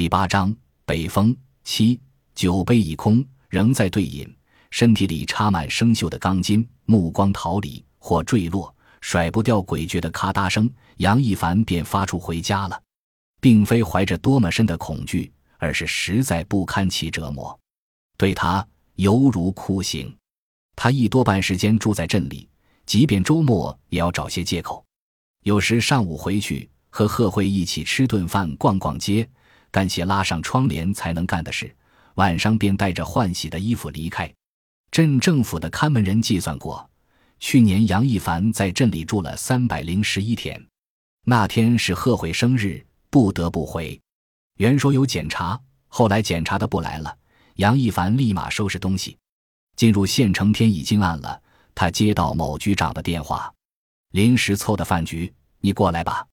第八章北风七酒杯已空，仍在对饮，身体里插满生锈的钢筋，目光逃离或坠落，甩不掉诡谲的咔嗒声，杨一凡便发出回家了，并非怀着多么深的恐惧，而是实在不堪其折磨，对他犹如酷刑。他一多半时间住在镇里，即便周末也要找些借口，有时上午回去和贺慧一起吃顿饭，逛逛街。干些拉上窗帘才能干的事，晚上便带着换洗的衣服离开。镇政府的看门人计算过，去年杨一凡在镇里住了三百零十一天。那天是贺慧生日，不得不回。原说有检查，后来检查的不来了，杨一凡立马收拾东西，进入县城。天已经暗了，他接到某局长的电话，临时凑的饭局，你过来吧。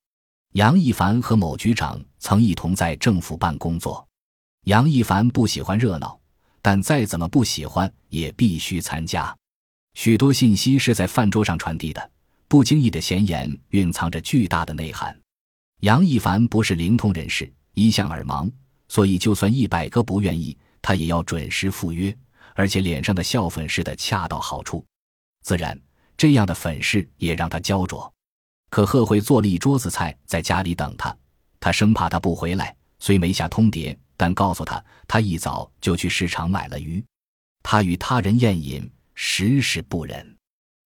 杨一凡和某局长曾一同在政府办工作。杨一凡不喜欢热闹，但再怎么不喜欢也必须参加。许多信息是在饭桌上传递的，不经意的闲言蕴藏着巨大的内涵。杨一凡不是灵通人士，一向耳盲，所以就算一百个不愿意，他也要准时赴约，而且脸上的笑粉似的恰到好处。自然，这样的粉饰也让他焦灼。可贺慧做了一桌子菜，在家里等他。他生怕他不回来，虽没下通牒，但告诉他，他一早就去市场买了鱼。他与他人宴饮，实是不忍。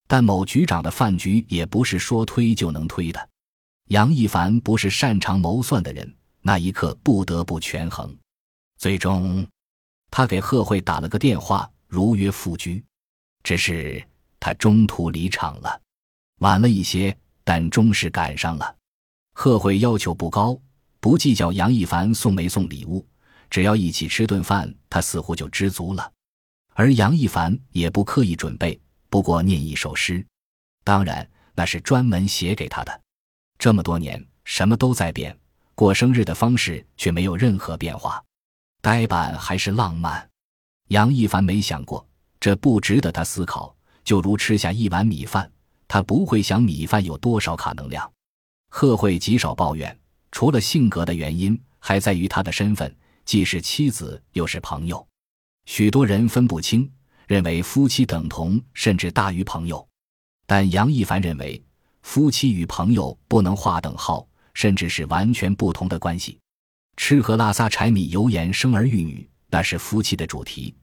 但某局长的饭局也不是说推就能推的。杨一凡不是擅长谋算的人，那一刻不得不权衡。最终，他给贺慧打了个电话，如约赴局。只是他中途离场了，晚了一些。但终是赶上了。贺慧要求不高，不计较杨一凡送没送礼物，只要一起吃顿饭，他似乎就知足了。而杨一凡也不刻意准备，不过念一首诗，当然那是专门写给他的。这么多年，什么都在变，过生日的方式却没有任何变化，呆板还是浪漫？杨一凡没想过，这不值得他思考，就如吃下一碗米饭。他不会想米饭有多少卡能量。贺慧极少抱怨，除了性格的原因，还在于他的身份，既是妻子又是朋友。许多人分不清，认为夫妻等同，甚至大于朋友。但杨一凡认为，夫妻与朋友不能划等号，甚至是完全不同的关系。吃喝拉撒柴米油盐，生儿育女，那是夫妻的主题。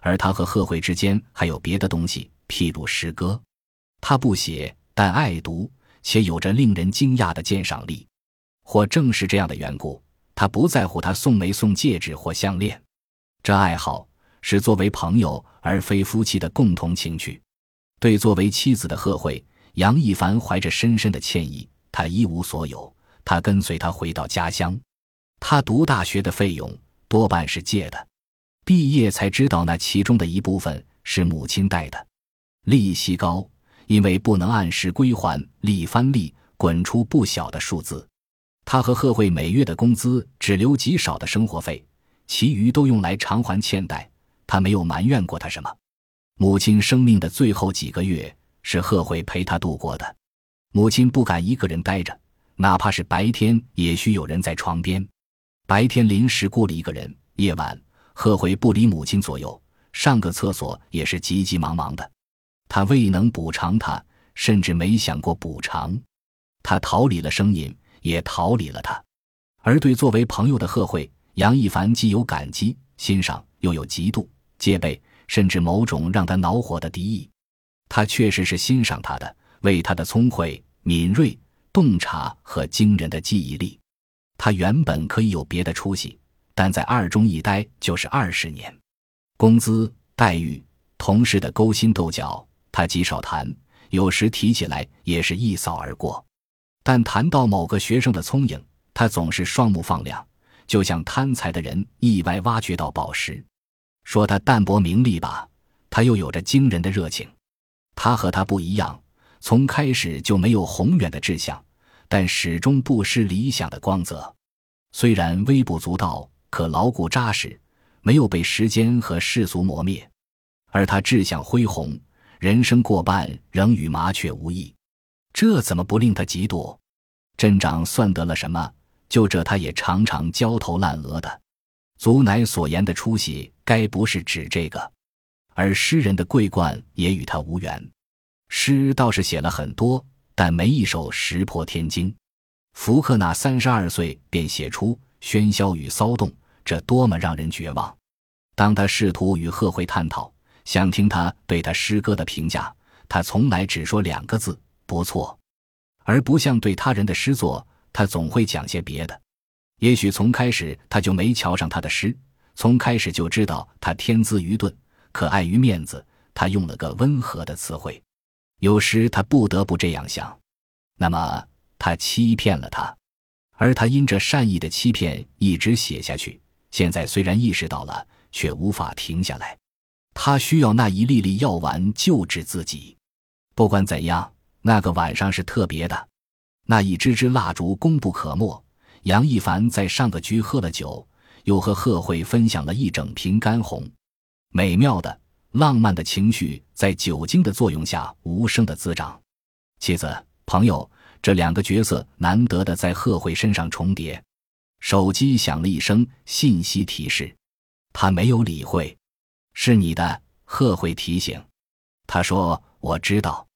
而他和贺慧之间还有别的东西，譬如诗歌。他不写，但爱读，且有着令人惊讶的鉴赏力。或正是这样的缘故，他不在乎他送没送戒指或项链。这爱好是作为朋友而非夫妻的共同情趣。对作为妻子的贺慧，杨一凡怀着深深的歉意。他一无所有，他跟随他回到家乡。他读大学的费用多半是借的，毕业才知道那其中的一部分是母亲贷的，利息高。因为不能按时归还，利翻利，滚出不小的数字。他和贺慧每月的工资只留极少的生活费，其余都用来偿还欠贷。他没有埋怨过他什么。母亲生命的最后几个月是贺慧陪他度过的。母亲不敢一个人待着，哪怕是白天，也需有人在床边。白天临时雇了一个人，夜晚贺慧不离母亲左右，上个厕所也是急急忙忙的。他未能补偿他，甚至没想过补偿。他逃离了声音，也逃离了他。而对作为朋友的贺慧，杨一凡既有感激、欣赏，又有嫉妒、戒备，甚至某种让他恼火的敌意。他确实是欣赏他的，为他的聪慧、敏锐、洞察和惊人的记忆力。他原本可以有别的出息，但在二中一待就是二十年，工资待遇、同事的勾心斗角。他极少谈，有时提起来也是一扫而过。但谈到某个学生的聪颖，他总是双目放亮，就像贪财的人意外挖掘到宝石。说他淡泊名利吧，他又有着惊人的热情。他和他不一样，从开始就没有宏远的志向，但始终不失理想的光泽。虽然微不足道，可牢固扎实，没有被时间和世俗磨灭。而他志向恢宏。人生过半仍与麻雀无异，这怎么不令他嫉妒？镇长算得了什么？就这，他也常常焦头烂额的。祖乃所言的出息，该不是指这个。而诗人的桂冠也与他无缘。诗倒是写了很多，但没一首石破天惊。福克纳三十二岁便写出《喧嚣与骚动》，这多么让人绝望！当他试图与贺会探讨，想听他对他诗歌的评价，他从来只说两个字：“不错。”而不像对他人的诗作，他总会讲些别的。也许从开始他就没瞧上他的诗，从开始就知道他天资愚钝，可碍于面子，他用了个温和的词汇。有时他不得不这样想，那么他欺骗了他，而他因这善意的欺骗一直写下去。现在虽然意识到了，却无法停下来。他需要那一粒粒药丸救治自己。不管怎样，那个晚上是特别的，那一支支蜡烛功不可没。杨一凡在上个局喝了酒，又和贺慧分享了一整瓶干红，美妙的。浪漫的情绪在酒精的作用下无声的滋长，妻子、朋友这两个角色难得的在贺慧身上重叠。手机响了一声，信息提示，他没有理会。是你的，贺慧提醒。他说：“我知道。”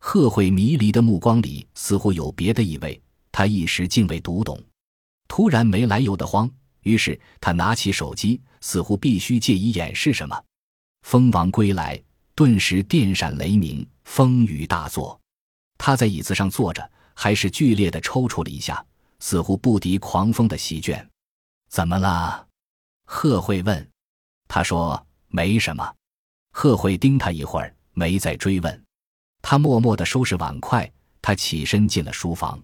贺慧迷离的目光里似乎有别的意味，他一时竟未读懂，突然没来由的慌，于是他拿起手机，似乎必须借以掩饰什么。蜂王归来，顿时电闪雷鸣，风雨大作。他在椅子上坐着，还是剧烈的抽搐了一下，似乎不敌狂风的席卷。怎么了？贺慧问。他说：“没什么。”贺慧盯他一会儿，没再追问。他默默的收拾碗筷，他起身进了书房。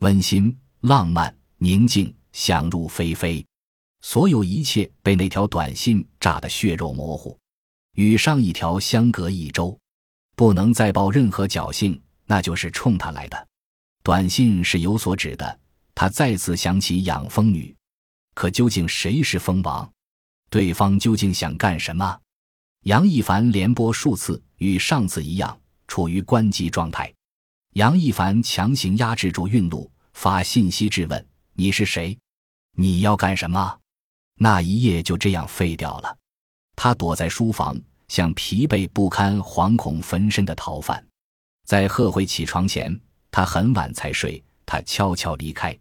温馨、浪漫、宁静，想入非非，所有一切被那条短信炸得血肉模糊。与上一条相隔一周，不能再抱任何侥幸，那就是冲他来的。短信是有所指的，他再次想起养蜂女，可究竟谁是蜂王？对方究竟想干什么？杨一凡连拨数次，与上次一样，处于关机状态。杨一凡强行压制住韵路，发信息质问：“你是谁？你要干什么？”那一夜就这样废掉了。他躲在书房，像疲惫不堪、惶恐焚身的逃犯。在贺慧起床前，他很晚才睡。他悄悄离开，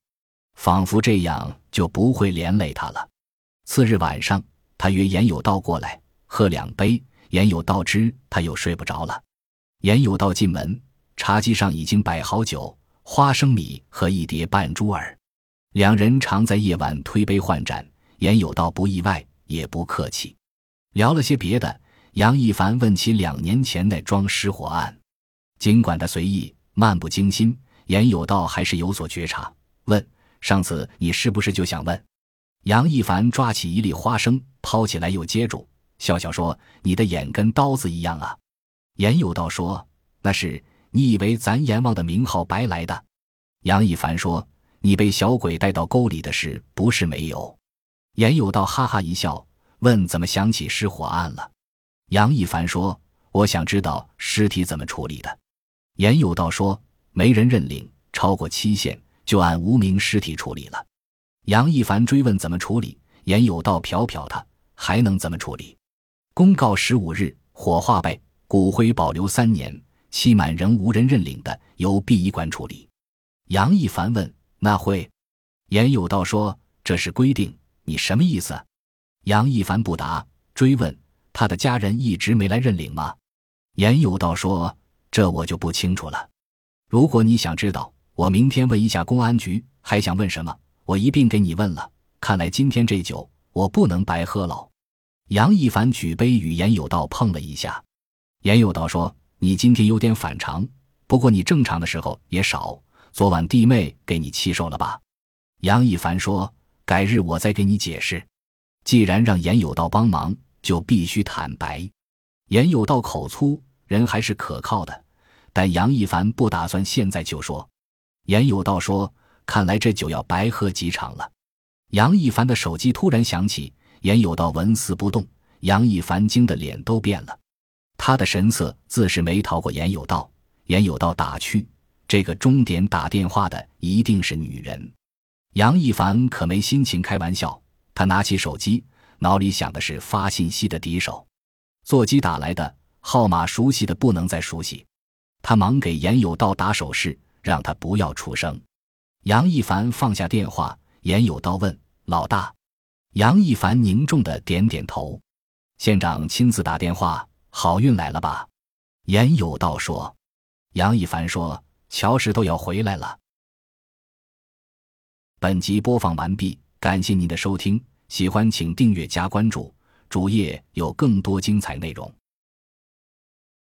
仿佛这样就不会连累他了。次日晚上，他约严有道过来喝两杯。严有道知他又睡不着了。严有道进门，茶几上已经摆好酒、花生米和一碟半珠儿。两人常在夜晚推杯换盏。严有道不意外，也不客气。聊了些别的，杨一凡问起两年前那桩失火案，尽管他随意、漫不经心，严有道还是有所觉察。问：“上次你是不是就想问？”杨一凡抓起一粒花生，抛起来又接住，笑笑说：“你的眼跟刀子一样啊。”严有道说：“那是你以为咱阎王的名号白来的？”杨一凡说：“你被小鬼带到沟里的事不是没有。”严有道哈哈一笑。问怎么想起失火案了？杨一凡说：“我想知道尸体怎么处理的。”严有道说：“没人认领，超过期限就按无名尸体处理了。”杨一凡追问怎么处理，严有道瞟瞟他，还能怎么处理？公告十五日火化呗，骨灰保留三年，期满仍无人认领的，由殡仪馆处理。杨一凡问：“那会？”严有道说：“这是规定，你什么意思？”杨一凡不答，追问他的家人一直没来认领吗？严有道说：“这我就不清楚了。如果你想知道，我明天问一下公安局。还想问什么？我一并给你问了。看来今天这酒我不能白喝了。”杨一凡举杯与严有道碰了一下。严有道说：“你今天有点反常，不过你正常的时候也少。昨晚弟妹给你气受了吧？”杨一凡说：“改日我再给你解释。”既然让严有道帮忙，就必须坦白。严有道口粗，人还是可靠的，但杨一凡不打算现在就说。严有道说：“看来这酒要白喝几场了。”杨一凡的手机突然响起，严有道纹丝不动，杨一凡惊得脸都变了。他的神色自是没逃过严有道。严有道打去，这个钟点打电话的一定是女人。杨一凡可没心情开玩笑。他拿起手机，脑里想的是发信息的敌手。座机打来的号码熟悉的不能再熟悉，他忙给严有道打手势，让他不要出声。杨一凡放下电话，严有道问：“老大。”杨一凡凝重的点点头。县长亲自打电话，好运来了吧？严有道说。杨一凡说：“乔石都要回来了。”本集播放完毕，感谢您的收听，喜欢请订阅加关注，主页有更多精彩内容。